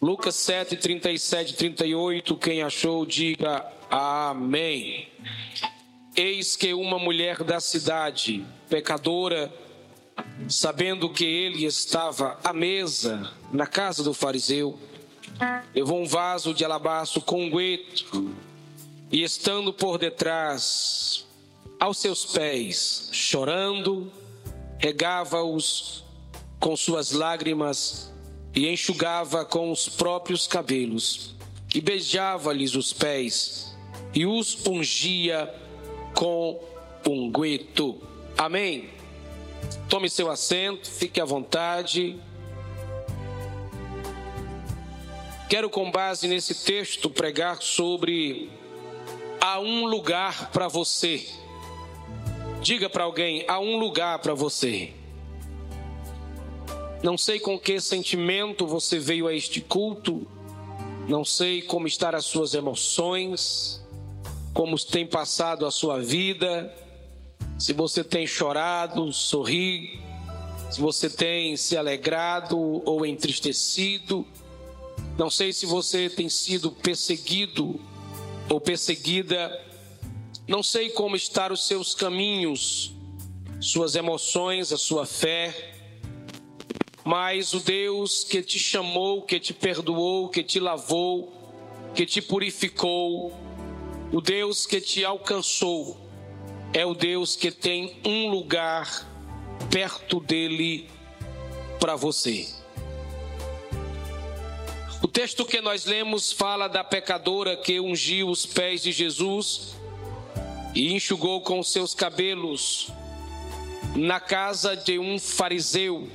Lucas 7, 37 38. Quem achou, diga amém. Eis que uma mulher da cidade, pecadora, sabendo que ele estava à mesa na casa do fariseu, levou um vaso de alabastro com unguento e, estando por detrás, aos seus pés, chorando, regava-os com suas lágrimas e enxugava com os próprios cabelos, e beijava-lhes os pés e os ungia com unguento. Amém. Tome seu assento, fique à vontade. Quero, com base nesse texto, pregar sobre há um lugar para você. Diga para alguém: há um lugar para você. Não sei com que sentimento você veio a este culto, não sei como estão as suas emoções, como tem passado a sua vida, se você tem chorado, sorrido, se você tem se alegrado ou entristecido. Não sei se você tem sido perseguido ou perseguida. Não sei como estão os seus caminhos, suas emoções, a sua fé mas o Deus que te chamou, que te perdoou, que te lavou, que te purificou, o Deus que te alcançou, é o Deus que tem um lugar perto dele para você. O texto que nós lemos fala da pecadora que ungiu os pés de Jesus e enxugou com seus cabelos na casa de um fariseu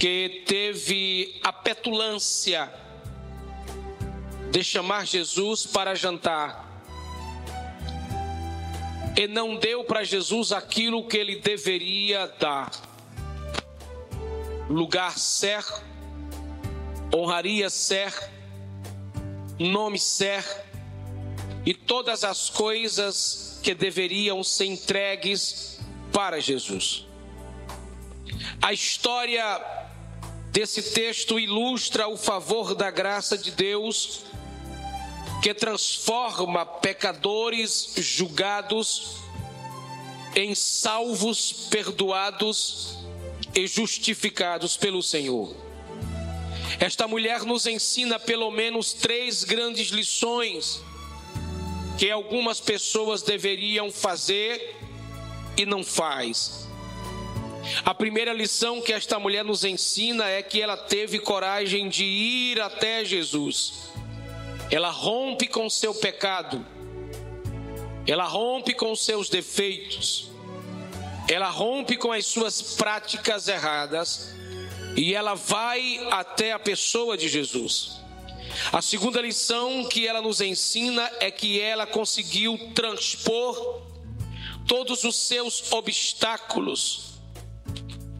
que teve a petulância de chamar Jesus para jantar e não deu para Jesus aquilo que ele deveria dar. Lugar certo, honraria certo, nome certo e todas as coisas que deveriam ser entregues para Jesus. A história desse texto ilustra o favor da graça de Deus que transforma pecadores julgados em salvos, perdoados e justificados pelo Senhor. Esta mulher nos ensina pelo menos três grandes lições que algumas pessoas deveriam fazer e não faz. A primeira lição que esta mulher nos ensina é que ela teve coragem de ir até Jesus. Ela rompe com seu pecado, ela rompe com seus defeitos, ela rompe com as suas práticas erradas e ela vai até a pessoa de Jesus. A segunda lição que ela nos ensina é que ela conseguiu transpor todos os seus obstáculos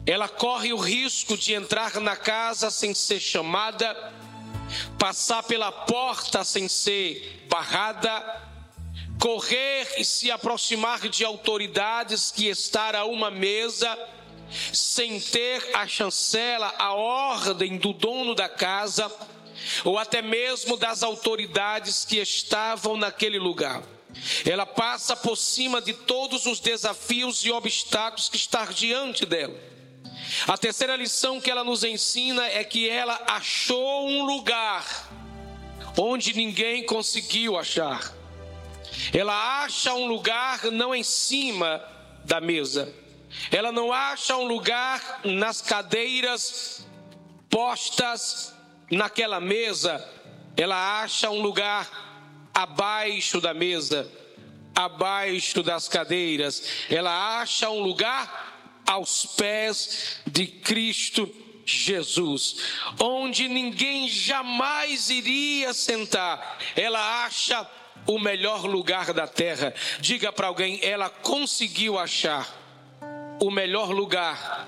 ela corre o risco de entrar na casa sem ser chamada, passar pela porta sem ser barrada, correr e se aproximar de autoridades que estar a uma mesa sem ter a chancela, a ordem do dono da casa, ou até mesmo das autoridades que estavam naquele lugar. Ela passa por cima de todos os desafios e obstáculos que estão diante dela. A terceira lição que ela nos ensina é que ela achou um lugar onde ninguém conseguiu achar. Ela acha um lugar não em cima da mesa. Ela não acha um lugar nas cadeiras postas naquela mesa. Ela acha um lugar abaixo da mesa, abaixo das cadeiras. Ela acha um lugar aos pés de Cristo Jesus, onde ninguém jamais iria sentar. Ela acha o melhor lugar da terra. Diga para alguém, ela conseguiu achar o melhor lugar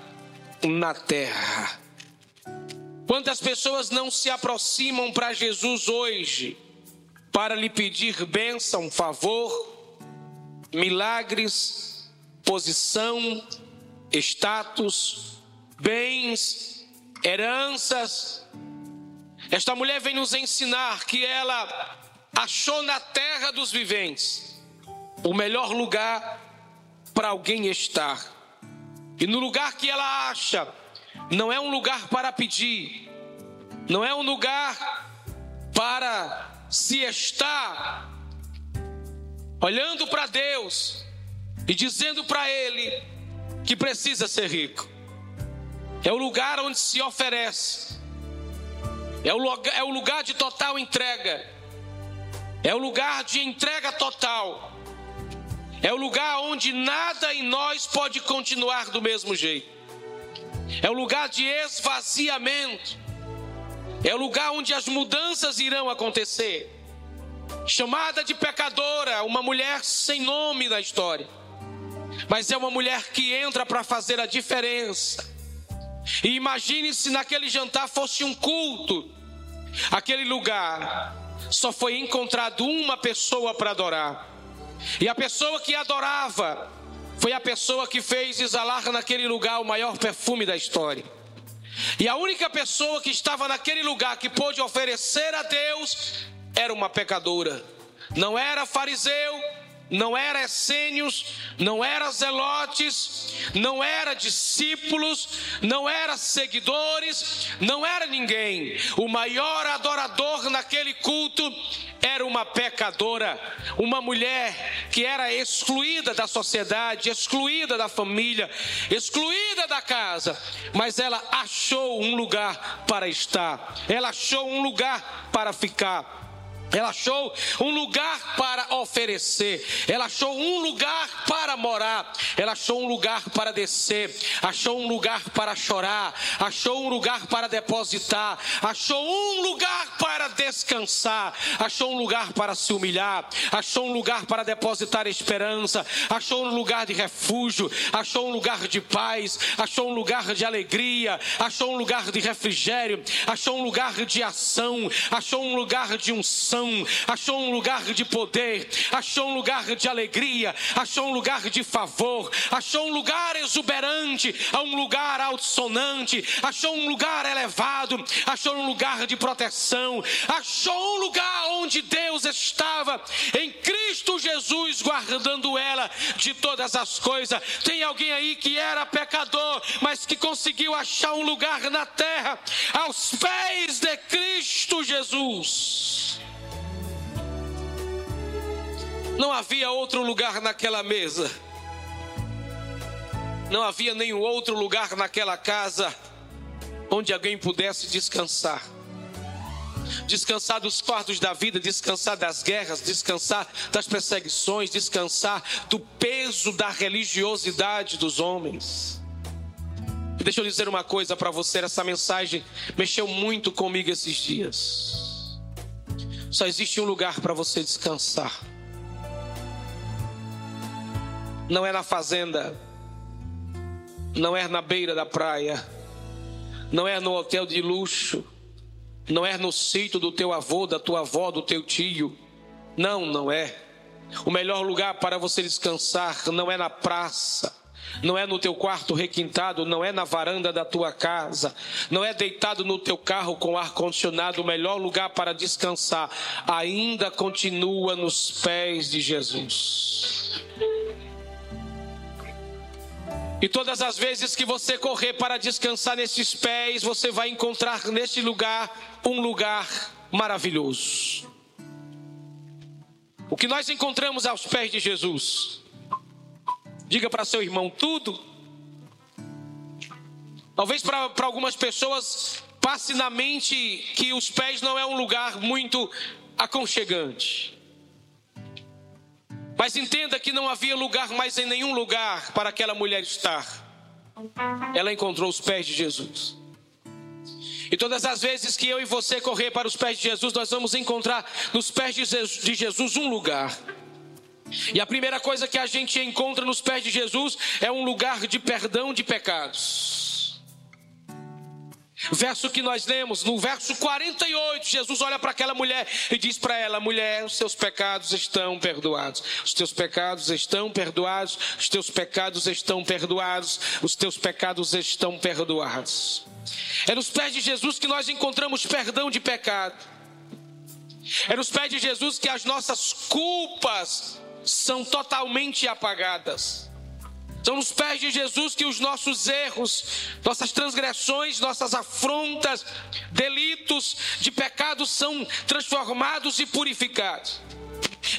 na terra. Quantas pessoas não se aproximam para Jesus hoje para lhe pedir bênção, favor, milagres, posição, status, bens, heranças, Esta mulher vem nos ensinar que ela achou na terra dos viventes o melhor lugar para alguém estar. E no lugar que ela acha, não é um lugar para pedir, não é um lugar para se estar olhando para Deus e dizendo para Ele que precisa ser rico. É o lugar onde se oferece, é o lugar, é o lugar de total entrega, é o lugar de entrega total. É o lugar onde nada em nós pode continuar do mesmo jeito. É o lugar de esvaziamento. É o lugar onde as mudanças irão acontecer. Chamada de pecadora, uma mulher sem nome na história. Mas é uma mulher que entra para fazer a diferença. E imagine se naquele jantar fosse um culto. Aquele lugar só foi encontrado uma pessoa para adorar. E a pessoa que adorava foi a pessoa que fez exalar naquele lugar o maior perfume da história. E a única pessoa que estava naquele lugar que pôde oferecer a Deus era uma pecadora. Não era fariseu, não era essênios, não era zelotes, não era discípulos, não era seguidores, não era ninguém. O maior adorador naquele culto era uma pecadora, uma mulher que era excluída da sociedade, excluída da família, excluída da casa, mas ela achou um lugar para estar, ela achou um lugar para ficar. Ela achou um lugar para oferecer, ela achou um lugar para morar, ela achou um lugar para descer, achou um lugar para chorar, achou um lugar para depositar, achou um lugar para descansar, achou um lugar para se humilhar, achou um lugar para depositar esperança, achou um lugar de refúgio, achou um lugar de paz, achou um lugar de alegria, achou um lugar de refrigério, achou um lugar de ação, achou um lugar de unção achou um lugar de poder, achou um lugar de alegria, achou um lugar de favor, achou um lugar exuberante, um lugar altissonante, achou um lugar elevado, achou um lugar de proteção, achou um lugar onde Deus estava em Cristo Jesus guardando ela de todas as coisas. Tem alguém aí que era pecador, mas que conseguiu achar um lugar na terra aos pés de Cristo Jesus. Não havia outro lugar naquela mesa. Não havia nenhum outro lugar naquela casa onde alguém pudesse descansar. Descansar dos fardos da vida, descansar das guerras, descansar das perseguições, descansar do peso da religiosidade dos homens. E deixa eu dizer uma coisa para você: essa mensagem mexeu muito comigo esses dias. Só existe um lugar para você descansar não é na fazenda, não é na beira da praia, não é no hotel de luxo, não é no sítio do teu avô, da tua avó, do teu tio. Não, não é. O melhor lugar para você descansar não é na praça, não é no teu quarto requintado, não é na varanda da tua casa, não é deitado no teu carro com ar condicionado. O melhor lugar para descansar ainda continua nos pés de Jesus. E todas as vezes que você correr para descansar nesses pés, você vai encontrar neste lugar um lugar maravilhoso. O que nós encontramos aos pés de Jesus? Diga para seu irmão tudo. Talvez para algumas pessoas passe na mente que os pés não é um lugar muito aconchegante. Mas entenda que não havia lugar mais em nenhum lugar para aquela mulher estar. Ela encontrou os pés de Jesus. E todas as vezes que eu e você correr para os pés de Jesus, nós vamos encontrar nos pés de Jesus um lugar. E a primeira coisa que a gente encontra nos pés de Jesus é um lugar de perdão de pecados. Verso que nós lemos, no verso 48, Jesus olha para aquela mulher e diz para ela: Mulher, os seus pecados estão perdoados. Os teus pecados estão perdoados. Os teus pecados estão perdoados. Os teus pecados estão perdoados. É nos pés de Jesus que nós encontramos perdão de pecado. É nos pés de Jesus que as nossas culpas são totalmente apagadas. São nos pés de Jesus que os nossos erros, nossas transgressões, nossas afrontas, delitos de pecado são transformados e purificados.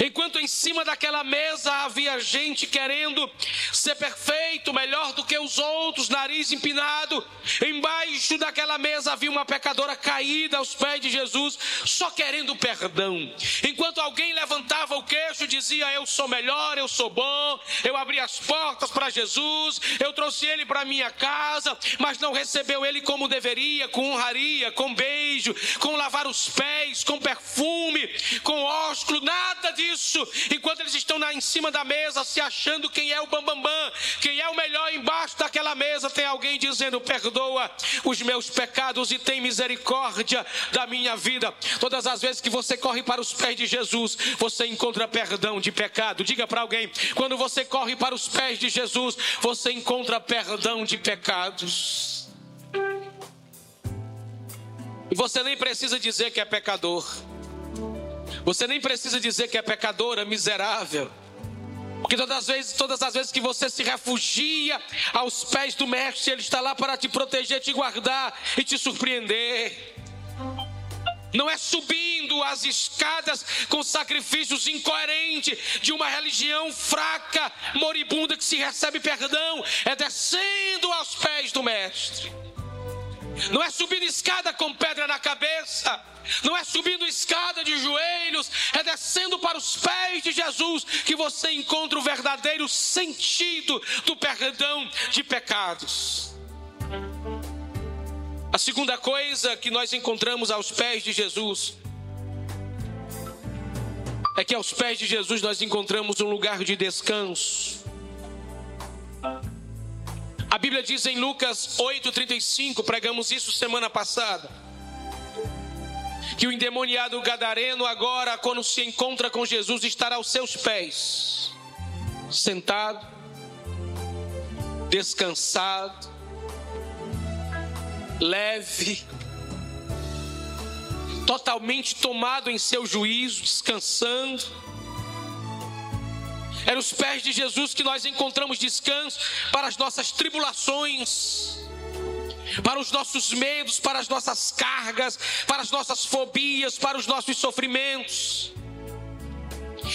Enquanto em cima daquela mesa havia gente querendo ser perfeito, melhor do que os outros, nariz empinado, embaixo daquela mesa havia uma pecadora caída aos pés de Jesus, só querendo perdão. Enquanto alguém levantava o queixo e dizia: Eu sou melhor, eu sou bom, eu abri as portas para Jesus, eu trouxe ele para minha casa, mas não recebeu ele como deveria, com honraria, com beijo, com lavar os pés, com perfume, com ósculo, nada disso, enquanto eles estão lá em cima da mesa, se achando quem é o bambambam, bam, bam, quem é o melhor embaixo daquela mesa, tem alguém dizendo: perdoa os meus pecados e tem misericórdia da minha vida. Todas as vezes que você corre para os pés de Jesus, você encontra perdão de pecado. Diga para alguém: quando você corre para os pés de Jesus, você encontra perdão de pecados. E você nem precisa dizer que é pecador. Você nem precisa dizer que é pecadora, miserável. Porque todas as vezes, todas as vezes que você se refugia aos pés do mestre, ele está lá para te proteger, te guardar e te surpreender. Não é subindo as escadas com sacrifícios incoerentes de uma religião fraca, moribunda que se recebe perdão, é descendo aos pés do mestre. Não é subindo escada com pedra na cabeça, não é subindo escada de joelhos, é descendo para os pés de Jesus que você encontra o verdadeiro sentido do perdão de pecados. A segunda coisa que nós encontramos aos pés de Jesus é que aos pés de Jesus nós encontramos um lugar de descanso. A Bíblia diz em Lucas 8,35, pregamos isso semana passada, que o endemoniado gadareno, agora, quando se encontra com Jesus, estará aos seus pés, sentado, descansado, leve, totalmente tomado em seu juízo, descansando é nos pés de Jesus que nós encontramos descanso para as nossas tribulações, para os nossos medos, para as nossas cargas, para as nossas fobias, para os nossos sofrimentos.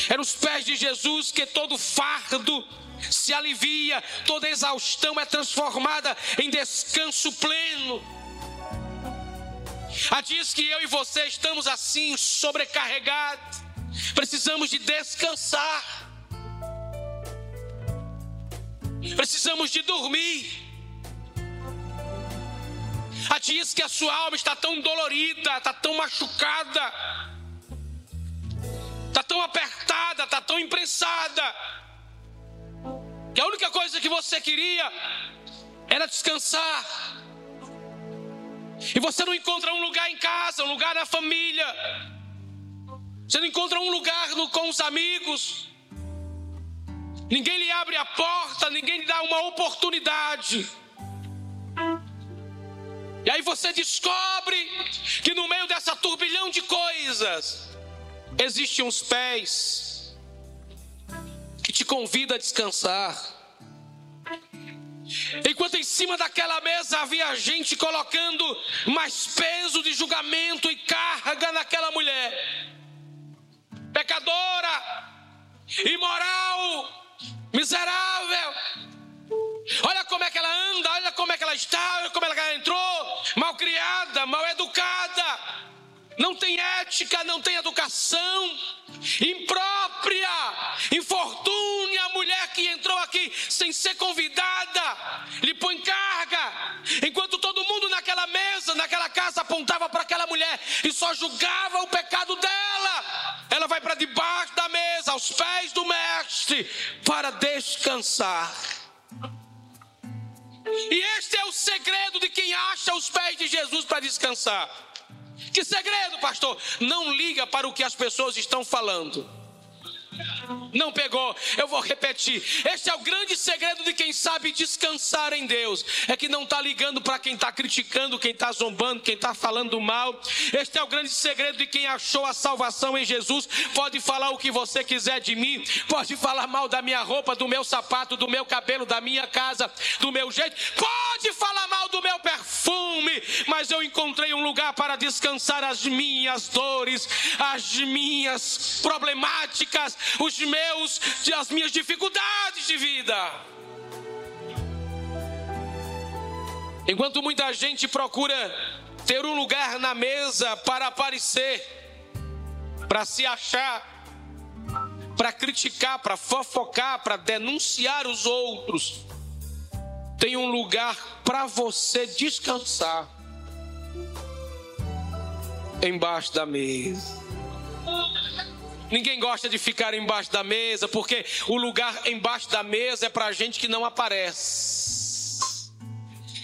É nos pés de Jesus que todo fardo se alivia, toda exaustão é transformada em descanso pleno. Há dias que eu e você estamos assim, sobrecarregados, precisamos de descansar. Precisamos de dormir. Há dias que a sua alma está tão dolorida, está tão machucada, está tão apertada, está tão imprensada, que a única coisa que você queria era descansar. E você não encontra um lugar em casa, um lugar na família, você não encontra um lugar no, com os amigos, ninguém lhe abre a porta, ninguém lhe dá uma oportunidade. E aí você descobre que no meio dessa turbilhão de coisas, existem uns pés que te convida a descansar. Enquanto em cima daquela mesa havia gente colocando mais peso de julgamento e carga naquela mulher, pecadora, imoral, miserável. Olha como é que ela anda, olha como é que ela está, olha como ela entrou, mal criada, mal educada, não tem ética, não tem educação, imprópria, infortúnia a mulher que entrou aqui sem ser convidada, lhe põe carga, enquanto todo mundo naquela mesa, naquela casa apontava para aquela mulher e só julgava o pecado dela. Ela vai para debaixo da mesa, pés do mestre, para descansar. E este é o segredo de quem acha os pés de Jesus para descansar. Que segredo, pastor? Não liga para o que as pessoas estão falando. Não pegou. Eu vou repetir. Este é o grande segredo de quem sabe descansar em Deus. É que não está ligando para quem está criticando, quem está zombando, quem está falando mal. Este é o grande segredo de quem achou a salvação em Jesus. Pode falar o que você quiser de mim, pode falar mal da minha roupa, do meu sapato, do meu cabelo, da minha casa, do meu jeito, pode falar mal do meu perfume, mas eu encontrei um lugar para descansar as minhas dores, as minhas problemáticas, os meus, as minhas dificuldades de vida. Enquanto muita gente procura ter um lugar na mesa para aparecer, para se achar, para criticar, para fofocar, para denunciar os outros, tem um lugar para você descansar embaixo da mesa. Ninguém gosta de ficar embaixo da mesa, porque o lugar embaixo da mesa é para gente que não aparece.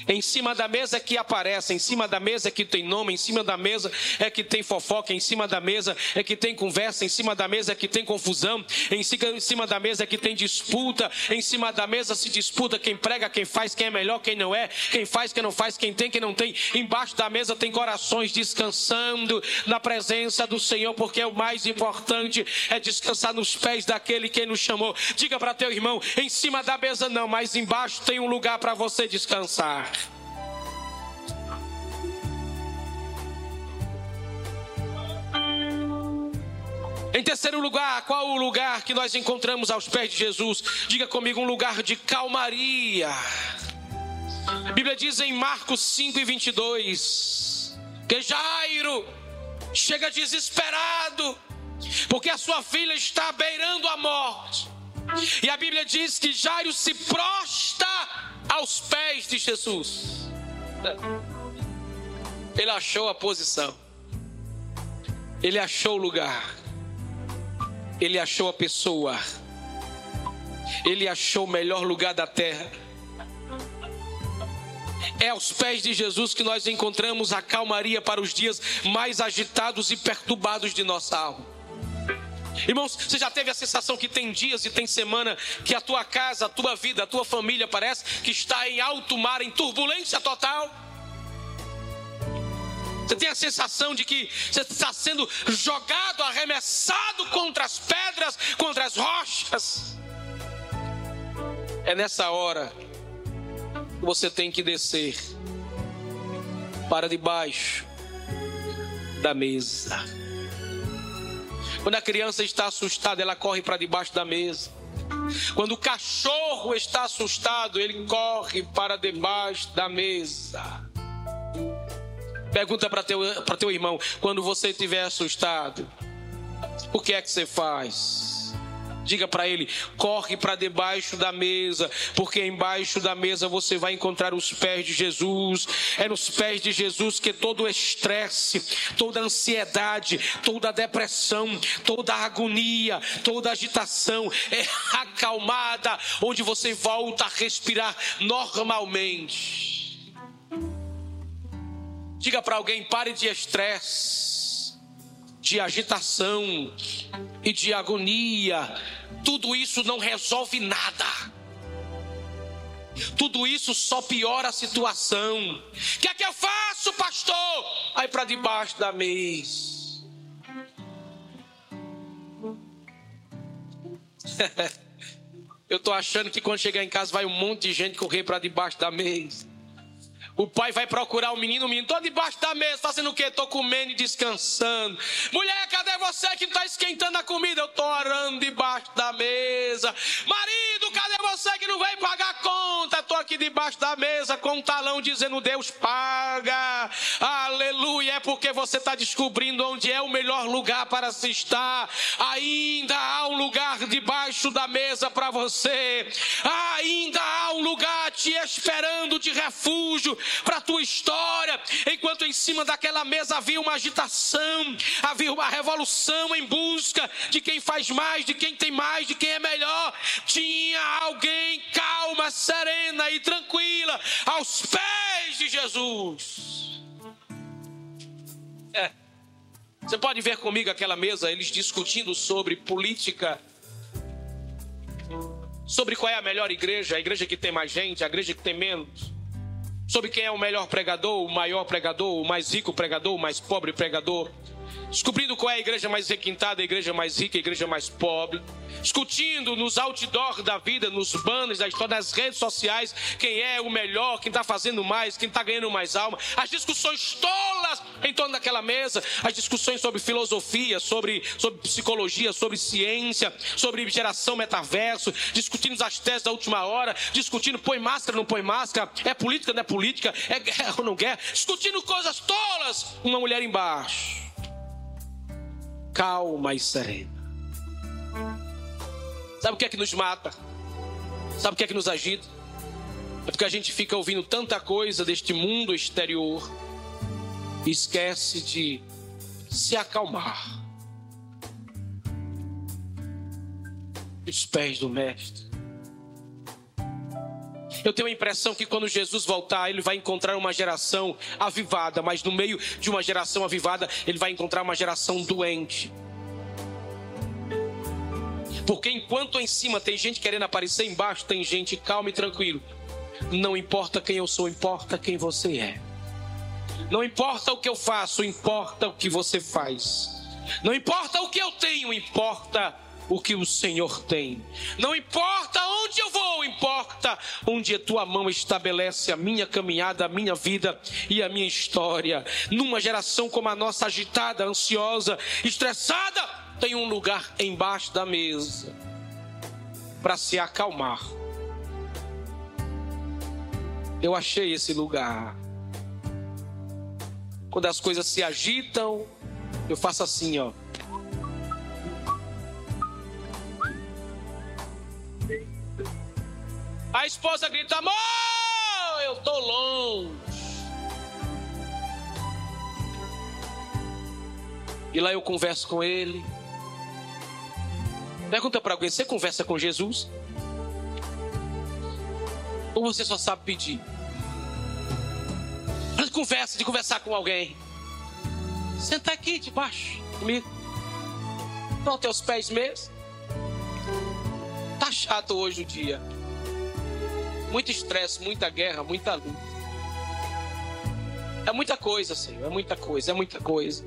Em cima da mesa é que aparece, em cima da mesa é que tem nome, em cima da mesa é que tem fofoca, em cima da mesa é que tem conversa, em cima da mesa é que tem confusão, em cima da mesa é que tem disputa, em cima da mesa se disputa quem prega, quem faz, quem é melhor, quem não é, quem faz, quem não faz, quem tem, quem não tem. Embaixo da mesa tem corações descansando na presença do Senhor, porque é o mais importante é descansar nos pés daquele que nos chamou. Diga para teu irmão, em cima da mesa não, mas embaixo tem um lugar para você descansar. Em terceiro lugar, qual o lugar que nós encontramos aos pés de Jesus? Diga comigo, um lugar de calmaria. A Bíblia diz em Marcos 5 e 22 que Jairo chega desesperado, porque a sua filha está beirando a morte. E a Bíblia diz que Jairo se prosta aos pés de Jesus. Ele achou a posição, ele achou o lugar ele achou a pessoa, ele achou o melhor lugar da terra. É aos pés de Jesus que nós encontramos a calmaria para os dias mais agitados e perturbados de nossa alma. Irmãos, você já teve a sensação que tem dias e tem semana que a tua casa, a tua vida, a tua família parece que está em alto mar, em turbulência total? Você tem a sensação de que você está sendo jogado, arremessado contra as pedras, contra as rochas. É nessa hora que você tem que descer para debaixo da mesa. Quando a criança está assustada, ela corre para debaixo da mesa. Quando o cachorro está assustado, ele corre para debaixo da mesa. Pergunta para teu, teu irmão: quando você estiver assustado, o que é que você faz? Diga para ele: corre para debaixo da mesa, porque embaixo da mesa você vai encontrar os pés de Jesus. É nos pés de Jesus que todo o estresse, toda a ansiedade, toda a depressão, toda a agonia, toda a agitação é acalmada, onde você volta a respirar normalmente. Diga para alguém: pare de estresse, de agitação e de agonia. Tudo isso não resolve nada. Tudo isso só piora a situação. O que é que eu faço, pastor? Aí para debaixo da mesa. eu tô achando que quando chegar em casa vai um monte de gente correr para debaixo da mesa. O pai vai procurar o menino, o menino, tô debaixo da mesa, fazendo o quê? Tô comendo e descansando. Mulher, cadê você que está esquentando a comida? Eu tô orando debaixo da mesa. Marido, cadê você que não vem pagar a conta? Tô aqui debaixo da mesa com um talão dizendo Deus paga. Aleluia, é porque você está descobrindo onde é o melhor lugar para se estar. Ainda há um lugar debaixo da mesa para você. Ainda há um lugar te esperando de refúgio para a tua história, enquanto em cima daquela mesa havia uma agitação, havia uma revolução em busca de quem faz mais, de quem tem mais, de quem é melhor. Tinha alguém calma, serena e tranquila aos pés de Jesus. É. Você pode ver comigo aquela mesa, eles discutindo sobre política sobre qual é a melhor igreja, a igreja que tem mais gente, a igreja que tem menos, sobre quem é o melhor pregador, o maior pregador, o mais rico pregador, o mais pobre pregador, descobrindo qual é a igreja mais requintada, a igreja mais rica, a igreja mais pobre, discutindo nos outdoors da vida, nos banners da história, nas redes sociais, quem é o melhor, quem está fazendo mais, quem está ganhando mais alma, as discussões tolas em torno daquela mesa, as discussões sobre filosofia, sobre, sobre psicologia, sobre ciência, sobre geração metaverso, discutindo as teses da última hora, discutindo põe máscara, não põe máscara, é política, não é política, é guerra ou não guerra, discutindo coisas tolas, uma mulher embaixo calma e serena. Sabe o que é que nos mata? Sabe o que é que nos agita? É porque a gente fica ouvindo tanta coisa deste mundo exterior e esquece de se acalmar. Os pés do Mestre. Eu tenho a impressão que quando Jesus voltar, ele vai encontrar uma geração avivada, mas no meio de uma geração avivada, ele vai encontrar uma geração doente. Porque enquanto em cima tem gente querendo aparecer, embaixo tem gente calma e tranquilo. Não importa quem eu sou, importa quem você é. Não importa o que eu faço, importa o que você faz. Não importa o que eu tenho, importa o que o Senhor tem. Não importa onde eu vou, importa onde a tua mão estabelece a minha caminhada, a minha vida e a minha história. Numa geração como a nossa, agitada, ansiosa, estressada, tem um lugar embaixo da mesa para se acalmar. Eu achei esse lugar. Quando as coisas se agitam, eu faço assim, ó. A esposa grita: Amor, eu tô longe. E lá eu converso com ele. Pergunta para alguém: você conversa com Jesus? Ou você só sabe pedir? Mas conversa de conversar com alguém. Senta aqui debaixo comigo. Não teus pés mesmo. Tá chato hoje o dia muito estresse, muita guerra, muita luta. É muita coisa, Senhor, é muita coisa, é muita coisa.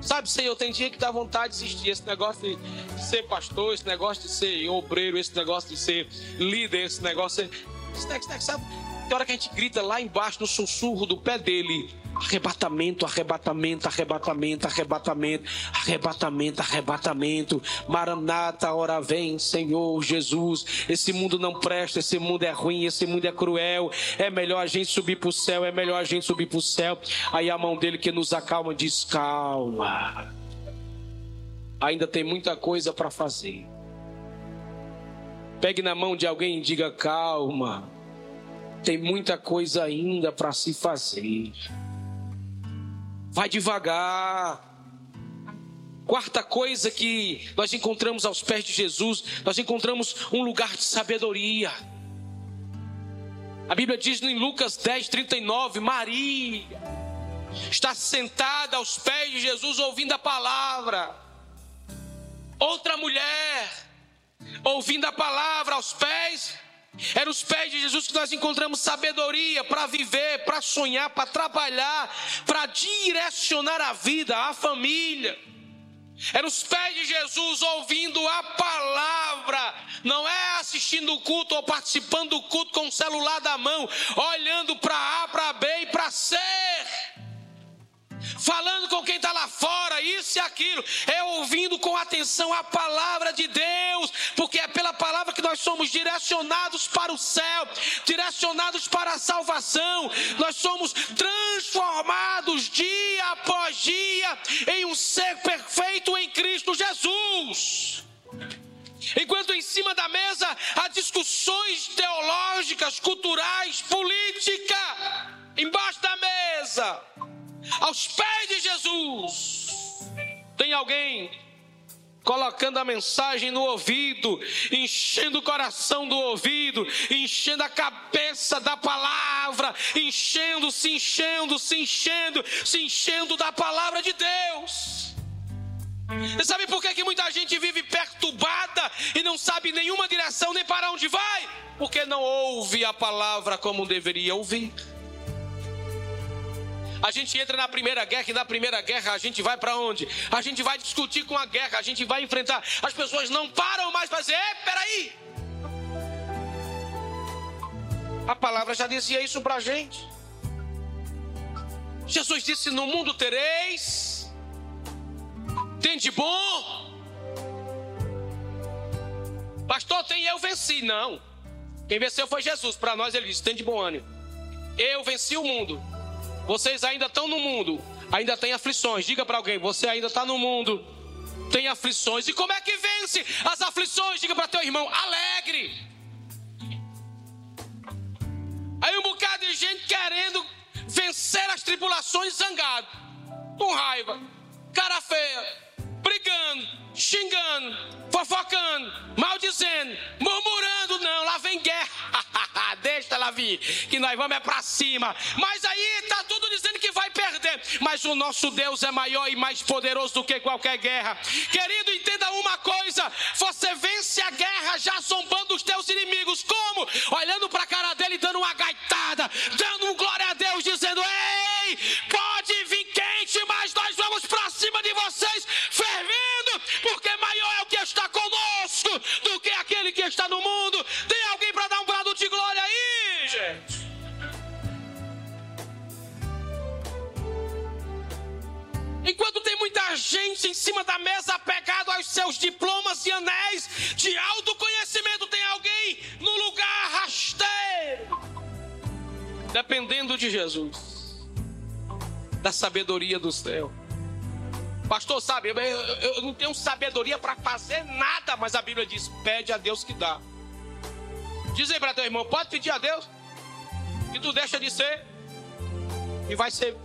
Sabe, Senhor, tem dia que dá vontade de existir esse negócio de ser pastor, esse negócio de ser obreiro, esse negócio de ser líder, esse negócio. Esse sabe? Tem hora que a gente grita lá embaixo no sussurro do pé dele. Arrebatamento, arrebatamento, arrebatamento, arrebatamento, arrebatamento, arrebatamento. Maranata, hora vem, Senhor Jesus. Esse mundo não presta, esse mundo é ruim, esse mundo é cruel. É melhor a gente subir para o céu, é melhor a gente subir para o céu. Aí a mão dele que nos acalma diz: calma. Ainda tem muita coisa para fazer. Pegue na mão de alguém e diga: calma. Tem muita coisa ainda para se fazer. Vai devagar. Quarta coisa que nós encontramos aos pés de Jesus, nós encontramos um lugar de sabedoria. A Bíblia diz em Lucas 10, 39, Maria está sentada aos pés de Jesus ouvindo a palavra. Outra mulher ouvindo a palavra aos pés era os pés de Jesus que nós encontramos sabedoria para viver, para sonhar, para trabalhar, para direcionar a vida, a família. Era os pés de Jesus ouvindo a palavra, não é assistindo o culto ou participando do culto com o celular da mão, olhando para A, para B e para C falando com quem está lá fora, isso e aquilo, é ouvindo com atenção a palavra de Deus, porque é pela palavra que nós somos direcionados para o céu, direcionados para a salvação, nós somos transformados dia após dia em um ser perfeito em Cristo Jesus. Enquanto em cima da mesa há discussões teológicas, culturais, política, embaixo da mesa aos pés de Jesus. Tem alguém colocando a mensagem no ouvido, enchendo o coração do ouvido, enchendo a cabeça da palavra, enchendo, se enchendo, se enchendo, se enchendo da palavra de Deus. Você sabe por que, que muita gente vive perturbada e não sabe nenhuma direção nem para onde vai? Porque não ouve a palavra como deveria ouvir. A gente entra na primeira guerra e na primeira guerra a gente vai para onde? A gente vai discutir com a guerra, a gente vai enfrentar. As pessoas não param mais para dizer: peraí. A palavra já dizia isso para a gente. Jesus disse: No mundo tereis, tem de bom. Pastor, tem eu venci. Não. Quem venceu foi Jesus. Para nós ele disse: Tem de bom ânimo. Eu venci o mundo. Vocês ainda estão no mundo, ainda tem aflições. Diga para alguém: Você ainda está no mundo, tem aflições. E como é que vence as aflições? Diga para teu irmão: Alegre. Aí um bocado de gente querendo vencer as tribulações zangado, com raiva, cara feia, brigando, xingando, fofocando, maldizendo, murmurando, não, lá vem guerra. Deixa ela vir, que nós vamos é para cima. Mas aí está tudo dizendo que vai perder. Mas o nosso Deus é maior e mais poderoso do que qualquer guerra. Querido, entenda uma coisa: você vence a guerra já zombando os teus inimigos. Como? Olhando para a cara dele, dando uma gaitada, dando um glória a Deus, porque maior é o que está conosco do que aquele que está no mundo. Tem alguém para dar um brado de glória aí, gente? Enquanto tem muita gente em cima da mesa apegado aos seus diplomas e anéis de autoconhecimento, tem alguém no lugar rasteiro, dependendo de Jesus, da sabedoria do céu. Pastor, sabe, eu, eu, eu não tenho sabedoria para fazer nada, mas a Bíblia diz: pede a Deus que dá. Diz aí para teu irmão: pode pedir a Deus, e tu deixa de ser, e vai ser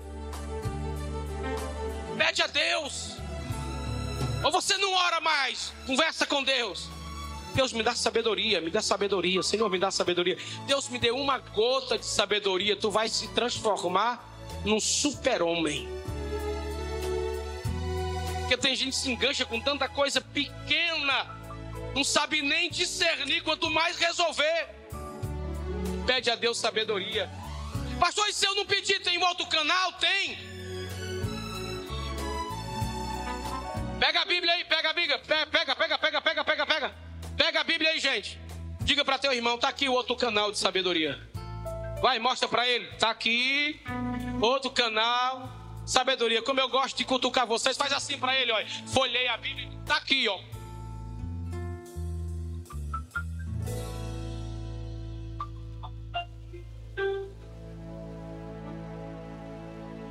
Pede a Deus. Ou você não ora mais, conversa com Deus. Deus me dá sabedoria, me dá sabedoria. Senhor, me dá sabedoria. Deus me deu uma gota de sabedoria. Tu vai se transformar num super-homem. Porque tem gente que se engancha com tanta coisa pequena, não sabe nem discernir, quanto mais resolver. Pede a Deus sabedoria. Pastor, e se eu não pedir, tem outro canal? Tem. Pega a Bíblia aí, pega a Bíblia. Pega, pega, pega, pega, pega, pega, pega. Pega a Bíblia aí, gente. Diga para teu irmão, tá aqui o outro canal de sabedoria. Vai, mostra para ele. Tá aqui outro canal sabedoria. Como eu gosto de cutucar vocês, faz assim para ele, ó. Folhei a Bíblia, tá aqui, ó.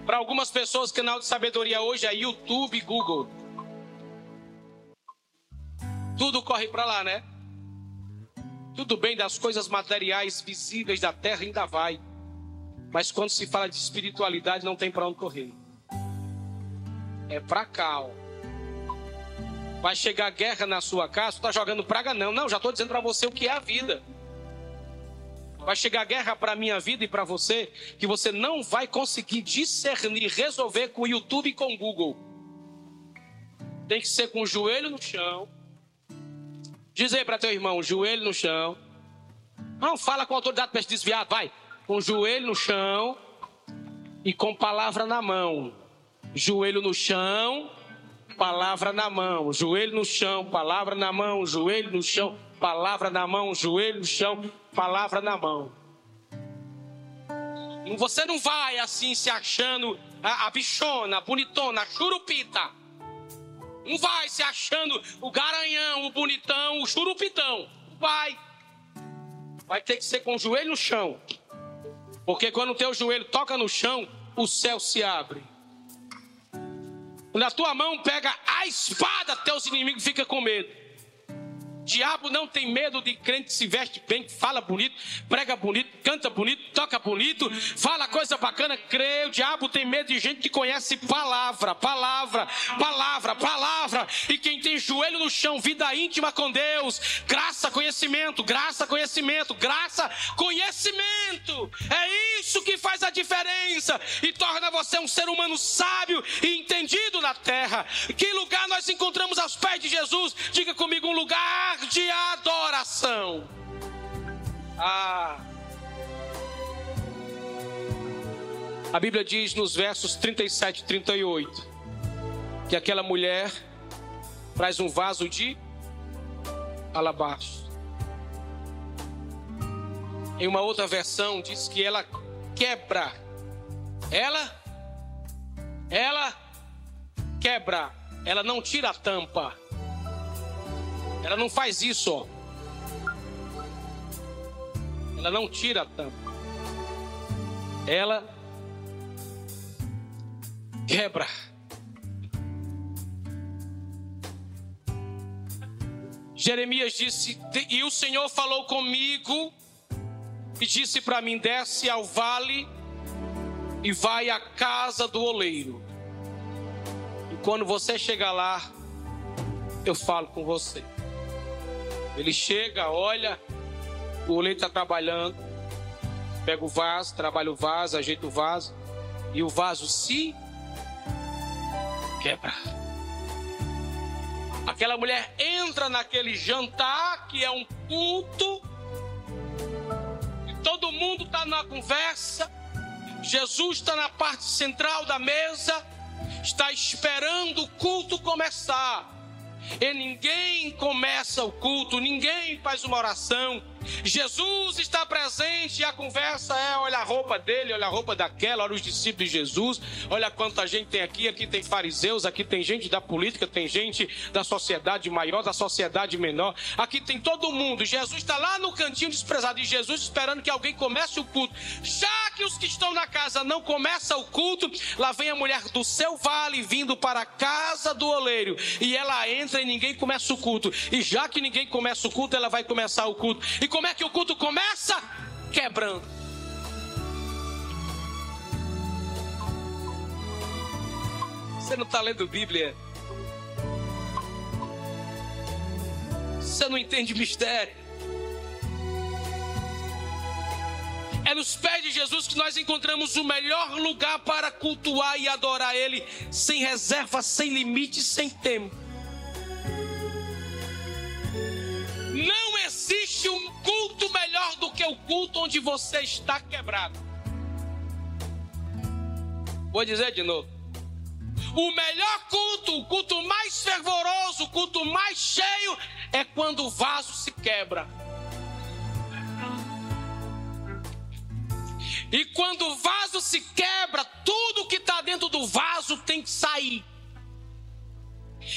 Para algumas pessoas, canal de sabedoria hoje é YouTube, Google. Tudo corre para lá, né? Tudo bem das coisas materiais visíveis da terra ainda vai. Mas quando se fala de espiritualidade, não tem para onde correr. É para cá, ó. Vai chegar guerra na sua casa, tu tá jogando praga não. Não, já estou dizendo para você o que é a vida. Vai chegar guerra para minha vida e para você, que você não vai conseguir discernir, resolver com o YouTube e com o Google. Tem que ser com o joelho no chão, Diz aí para teu irmão, joelho no chão. Não, fala com autoridade para desviado, vai. Com joelho no chão e com palavra na mão. Joelho no chão, palavra na mão. Joelho no chão, palavra na mão. Joelho no chão, palavra na mão. Joelho no chão, palavra na mão. Você não vai assim se achando a, a bichona, a bonitona, a churupita. Não vai se achando o garanhão, o bonitão, o churupitão. Vai. Vai ter que ser com o joelho no chão. Porque quando o teu joelho toca no chão, o céu se abre. Quando a tua mão pega a espada, teus inimigos ficam com medo. Diabo não tem medo de crente que se veste bem, que fala bonito, prega bonito, canta bonito, toca bonito, fala coisa bacana, crê. O diabo tem medo de gente que conhece palavra, palavra, palavra, palavra. E quem tem joelho no chão, vida íntima com Deus, graça, conhecimento, graça, conhecimento, graça, conhecimento. É isso que faz a diferença e torna você um ser humano sábio e entendido na terra. Que lugar nós encontramos aos pés de Jesus? Diga comigo, um lugar de adoração. Ah. A Bíblia diz nos versos 37 e 38 que aquela mulher traz um vaso de alabastro. Em uma outra versão diz que ela quebra. Ela ela quebra. Ela não tira a tampa. Ela não faz isso, ó. Ela não tira a tampa. Ela quebra. Jeremias disse: E o Senhor falou comigo e disse para mim: Desce ao vale e vai à casa do oleiro. E quando você chegar lá, eu falo com você. Ele chega, olha, o oleiro está trabalhando, pega o vaso, trabalha o vaso, ajeita o vaso, e o vaso se quebra. Aquela mulher entra naquele jantar que é um culto, todo mundo está na conversa. Jesus está na parte central da mesa, está esperando o culto começar. E ninguém começa o culto, ninguém faz uma oração, Jesus está presente e a conversa é: olha a roupa dele, olha a roupa daquela, olha os discípulos de Jesus, olha quanta gente tem aqui. Aqui tem fariseus, aqui tem gente da política, tem gente da sociedade maior, da sociedade menor. Aqui tem todo mundo. Jesus está lá no cantinho desprezado de Jesus, esperando que alguém comece o culto. Já que os que estão na casa não começam o culto, lá vem a mulher do seu vale vindo para a casa do oleiro e ela entra e ninguém começa o culto. E já que ninguém começa o culto, ela vai começar o culto. E como é que o culto começa? Quebrando. Você não está lendo Bíblia? Você não entende mistério? É nos pés de Jesus que nós encontramos o melhor lugar para cultuar e adorar Ele, sem reserva, sem limite, sem tempo. Não existe um culto melhor do que o culto onde você está quebrado. Vou dizer de novo. O melhor culto, o culto mais fervoroso, o culto mais cheio, é quando o vaso se quebra. E quando o vaso se quebra, tudo que está dentro do vaso tem que sair.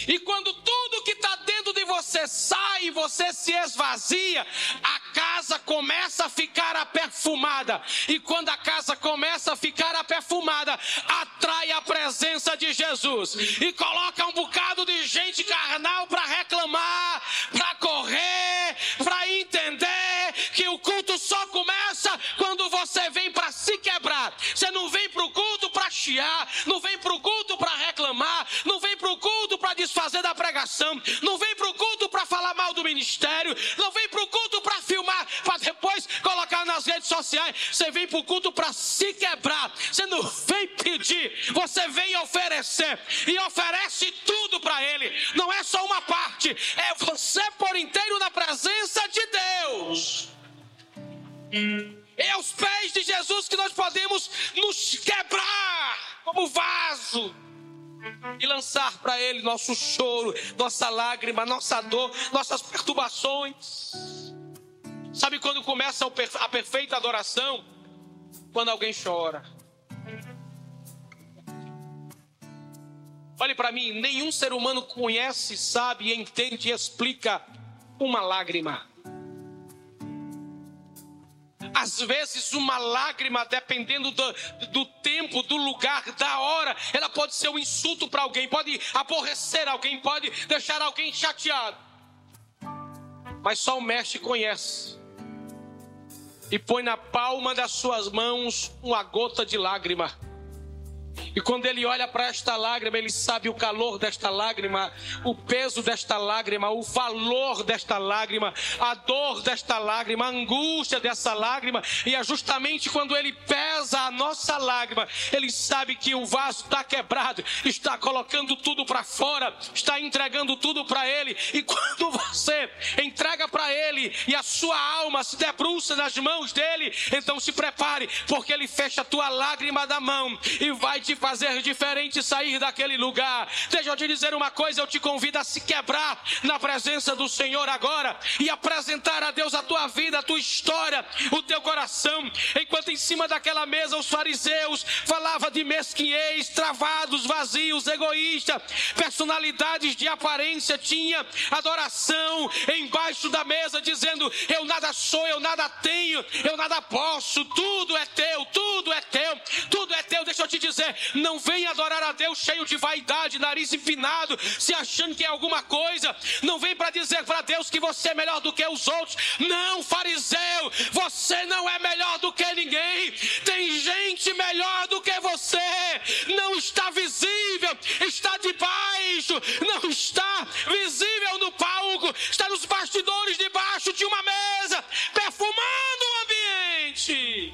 E quando tudo que está dentro de você sai e você se esvazia, a casa começa a ficar aperfumada. E quando a casa começa a ficar aperfumada, atrai a presença de Jesus. E coloca um bocado de gente carnal para reclamar, para correr, para entender que o culto só começa quando você vem para se quebrar. Você não vem para o culto para chiar, não vem para o culto para reclamar, não vem para o culto para desfazer da não vem para o culto para falar mal do ministério, não vem para o culto para filmar, para depois colocar nas redes sociais. Você vem para o culto para se quebrar. Você não vem pedir, você vem oferecer e oferece tudo para Ele. Não é só uma parte, é você por inteiro na presença de Deus. É aos pés de Jesus que nós podemos nos quebrar como vaso e lançar para Ele nosso choro, nossa lágrima, nossa dor, nossas perturbações. Sabe quando começa a perfeita adoração? Quando alguém chora. Olhe para mim, nenhum ser humano conhece, sabe, entende e explica uma lágrima. Às vezes, uma lágrima, dependendo do, do tempo, do lugar, da hora, ela pode ser um insulto para alguém, pode aborrecer alguém, pode deixar alguém chateado. mas só o mestre conhece. E põe na palma das suas mãos uma gota de lágrima e quando ele olha para esta lágrima, ele sabe o calor desta lágrima, o peso desta lágrima, o valor desta lágrima, a dor desta lágrima, a angústia dessa lágrima. E é justamente quando ele pesa a nossa lágrima, ele sabe que o vaso está quebrado, está colocando tudo para fora, está entregando tudo para ele. E quando você entrega para ele e a sua alma se debruça nas mãos dele, então se prepare, porque ele fecha a tua lágrima da mão e vai te fazer diferente sair daquele lugar. Deixa eu te dizer uma coisa, eu te convido a se quebrar na presença do Senhor agora e apresentar a Deus a tua vida, a tua história, o teu coração. Enquanto em cima daquela mesa os fariseus falavam de mesquinhez, travados, vazios, egoístas, personalidades de aparência, tinha adoração embaixo da mesa dizendo: Eu nada sou, eu nada tenho, eu nada posso, tudo é teu, tudo é teu, tudo é teu. Deixa eu te dizer, não venha adorar a Deus cheio de vaidade, nariz empinado, se achando que é alguma coisa. Não vem para dizer para Deus que você é melhor do que os outros. Não, fariseu, você não é melhor do que ninguém. Tem gente melhor do que você. Não está visível, está debaixo, não está visível no palco, está nos bastidores debaixo de uma mesa, perfumando o ambiente.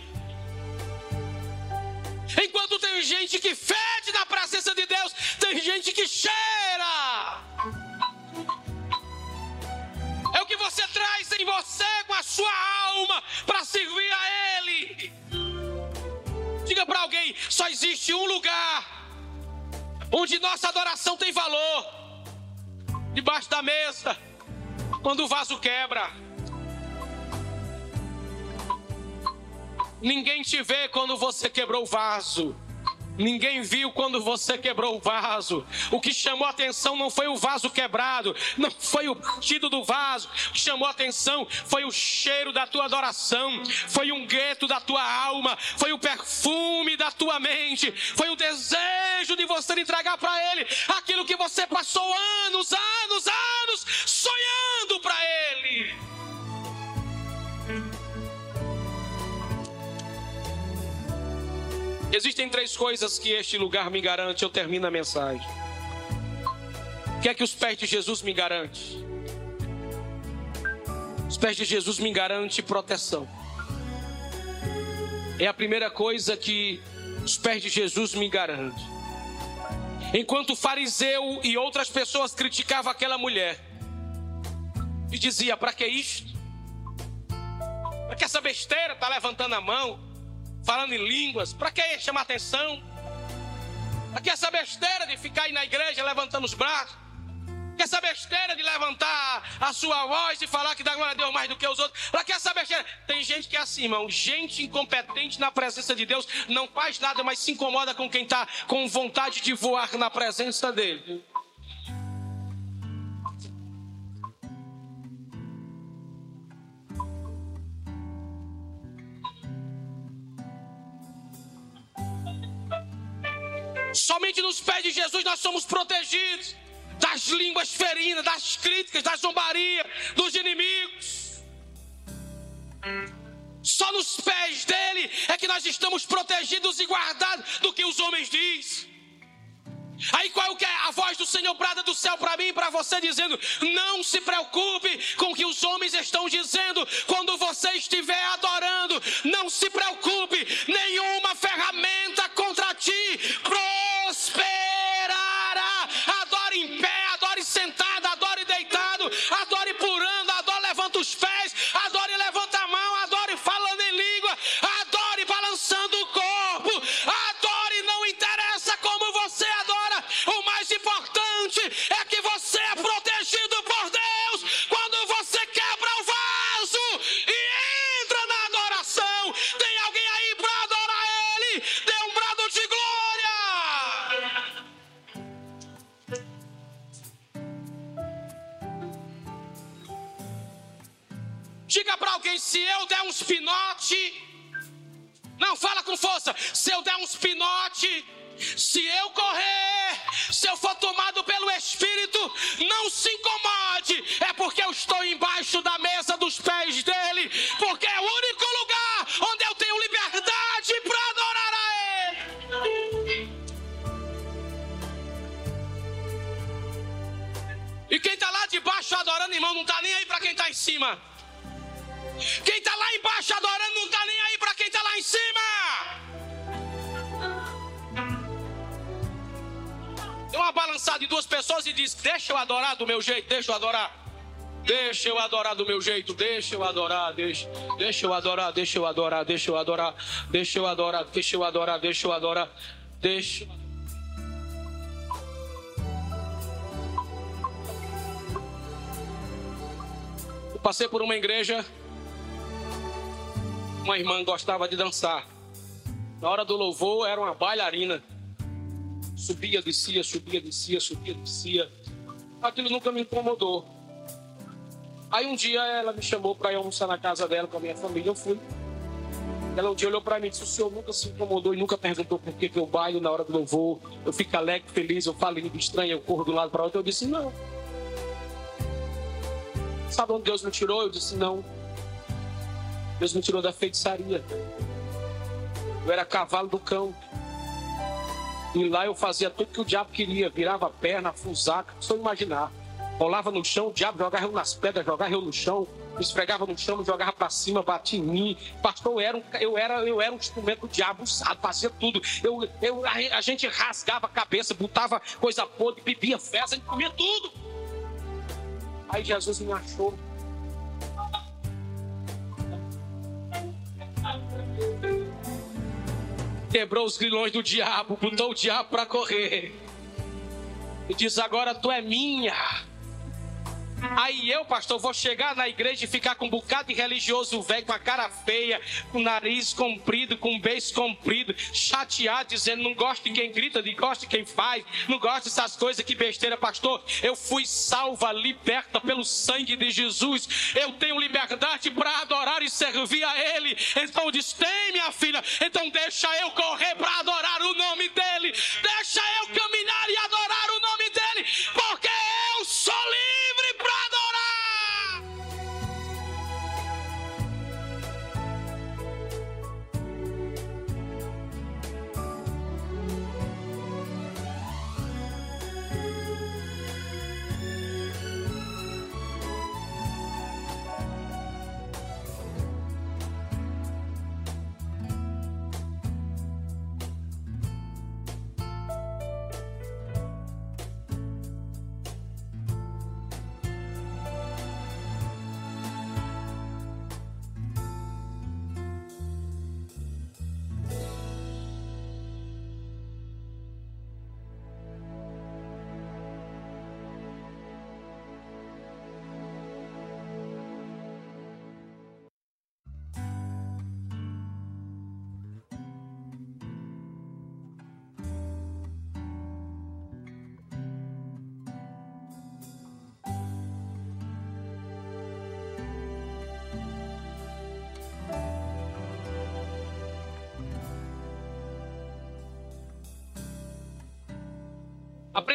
Enquanto tem gente que fede na presença de Deus, tem gente que cheira. É o que você traz em você com a sua alma para servir a Ele. Diga para alguém: só existe um lugar onde nossa adoração tem valor debaixo da mesa, quando o vaso quebra. Ninguém te vê quando você quebrou o vaso. Ninguém viu quando você quebrou o vaso. O que chamou atenção não foi o vaso quebrado, não foi o partido do vaso. O que chamou atenção foi o cheiro da tua adoração, foi um gueto da tua alma, foi o perfume da tua mente, foi o desejo de você entregar para Ele aquilo que você passou anos, anos, anos sonhando para Ele. Existem três coisas que este lugar me garante. Eu termino a mensagem. O que é que os pés de Jesus me garante? Os pés de Jesus me garante proteção. É a primeira coisa que os pés de Jesus me garantem. Enquanto o fariseu e outras pessoas criticavam aquela mulher e dizia: "Para que isto? Para que essa besteira tá levantando a mão? Falando em línguas. Para que chamar atenção? Para que essa besteira de ficar aí na igreja levantando os braços? Que essa besteira de levantar a sua voz e falar que dá glória a Deus mais do que os outros. Para que essa besteira? Tem gente que é assim, irmão. Gente incompetente na presença de Deus não faz nada, mas se incomoda com quem está com vontade de voar na presença dele. Somente nos pés de Jesus nós somos protegidos das línguas ferinas, das críticas, da zombaria, dos inimigos. Só nos pés dele é que nós estamos protegidos e guardados do que os homens dizem. Aí qual é a voz do Senhor brada do céu para mim e para você dizendo: Não se preocupe com o que os homens estão dizendo quando você estiver adorando. Não se preocupe, nenhuma ferramenta contra ti prosperará. Adore em pé, Diga para alguém: se eu der uns pinote, não fala com força. Se eu der uns pinote, se eu correr, se eu for tomado pelo Espírito, não se incomode, é porque eu estou embaixo da mesa dos pés dele, porque é o único lugar onde eu tenho liberdade para adorar a ele. E quem está lá de baixo adorando, irmão, não está nem aí para quem está em cima. Quem está lá embaixo adorando não está nem aí para quem está lá em cima. Deu uma balançada de duas pessoas e diz: Deixa eu adorar do meu jeito, deixa eu adorar. Deixa eu adorar do meu jeito, deixa eu adorar, deixa, deixa eu adorar, deixa eu adorar, deixa eu adorar, deixa eu adorar, deixa eu adorar, deixa eu adorar, deixa. Eu passei por uma igreja, uma irmã gostava de dançar. Na hora do louvor era uma bailarina. Subia, descia, subia, descia, subia, descia. Aquilo nunca me incomodou. Aí um dia ela me chamou para ir almoçar na casa dela com a minha família. Eu fui. Ela um dia olhou para mim e disse: O senhor nunca se incomodou e nunca perguntou por que, eu bailo na hora do louvor. Eu fico alegre, feliz, eu falo língua estranha, eu corro um lado para outro. Eu disse: Não. Sabe onde Deus me tirou? Eu disse: Não. Deus me tirou da feitiçaria. Eu era cavalo do cão. E lá eu fazia tudo que o diabo queria. Virava a perna, fusaca, só imaginar. Rolava no chão, o diabo jogava eu nas pedras, jogava eu no chão, esfregava no chão, jogava para cima, batia em mim. Pastor, eu era, um, eu era, eu era um instrumento do diabo usado, fazia tudo. Eu, eu, a, a gente rasgava a cabeça, botava coisa podre, bebia festa, a gente comia tudo. Aí Jesus me achou. Quebrou os grilhões do diabo, botou o diabo para correr. E diz: Agora tu é minha. Aí eu, pastor, vou chegar na igreja e ficar com um bocado de religioso velho, com a cara feia, com o nariz comprido, com o beijo comprido, chateado, dizendo: não gosto de quem grita, não gosto de quem faz, não gosto dessas coisas, que besteira, pastor. Eu fui salva, liberta pelo sangue de Jesus. Eu tenho liberdade para adorar e servir a Ele. Então diz: tem, minha filha, então deixa eu correr para adorar o nome dEle, deixa eu caminhar e adorar o nome dEle, porque eu sou livre para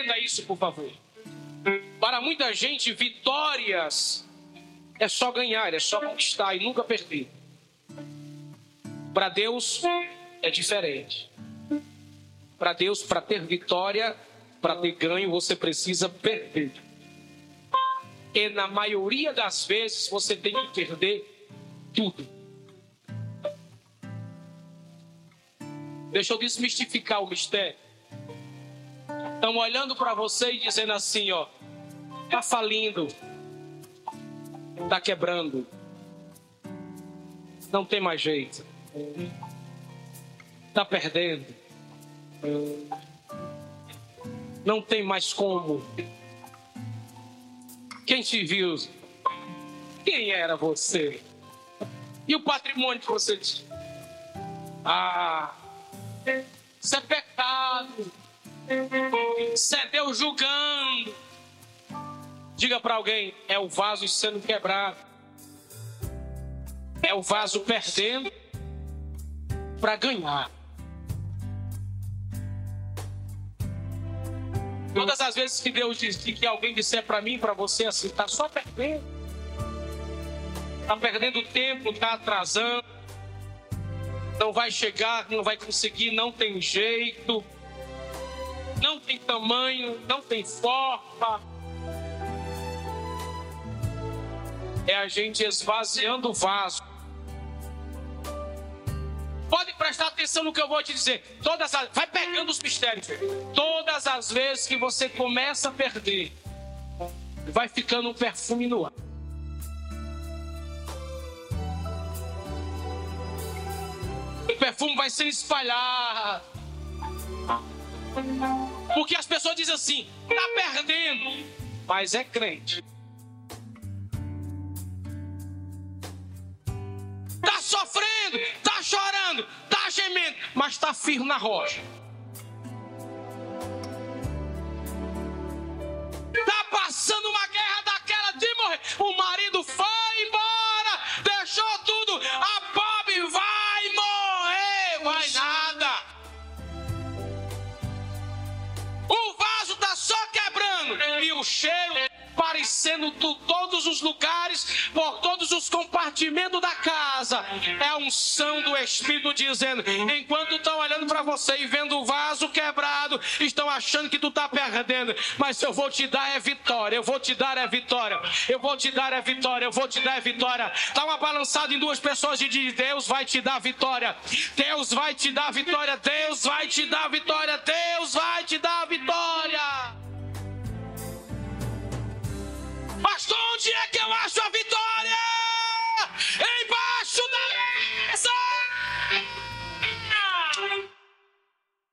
Aprenda isso, por favor. Para muita gente, vitórias é só ganhar, é só conquistar e nunca perder. Para Deus é diferente. Para Deus, para ter vitória, para ter ganho, você precisa perder. E na maioria das vezes você tem que perder tudo. Deixa eu desmistificar o mistério estão olhando para você e dizendo assim, ó, tá falindo, tá quebrando, não tem mais jeito, tá perdendo, não tem mais como. Quem te viu? Quem era você? E o patrimônio que você tinha? Ah, isso é pecado. Você é Deus julgando. Diga para alguém: é o vaso sendo quebrado. É o vaso perdendo para ganhar. Todas as vezes que Deus diz que alguém disser para mim, para você assim, tá só perdendo. está perdendo tempo, está atrasando, não vai chegar, não vai conseguir, não tem jeito, não tem tamanho, não tem forma. É a gente esvaziando o vaso. Pode prestar atenção no que eu vou te dizer. Todas as, vai pegando os mistérios. Todas as vezes que você começa a perder, vai ficando um perfume no ar. O perfume vai se espalhar. Porque as pessoas dizem assim: tá perdendo, mas é crente. Tá sofrendo, tá chorando, tá gemendo, mas tá firme na rocha. Tá passando uma guerra daquela de morrer. O marido o cheiro aparecendo por todos os lugares, por todos os compartimentos da casa. É a unção do Espírito dizendo: enquanto estão olhando para você e vendo o vaso quebrado, estão achando que tu está perdendo, mas eu vou te dar é vitória, eu vou te dar é vitória, eu vou te dar é vitória, eu vou te dar é vitória. Dá uma balançada em duas pessoas e diz: Deus vai te dar vitória, Deus vai te dar vitória, Deus vai te dar vitória, Deus vai te dar vitória. Pastor, onde é que eu acho a vitória? Embaixo da mesa!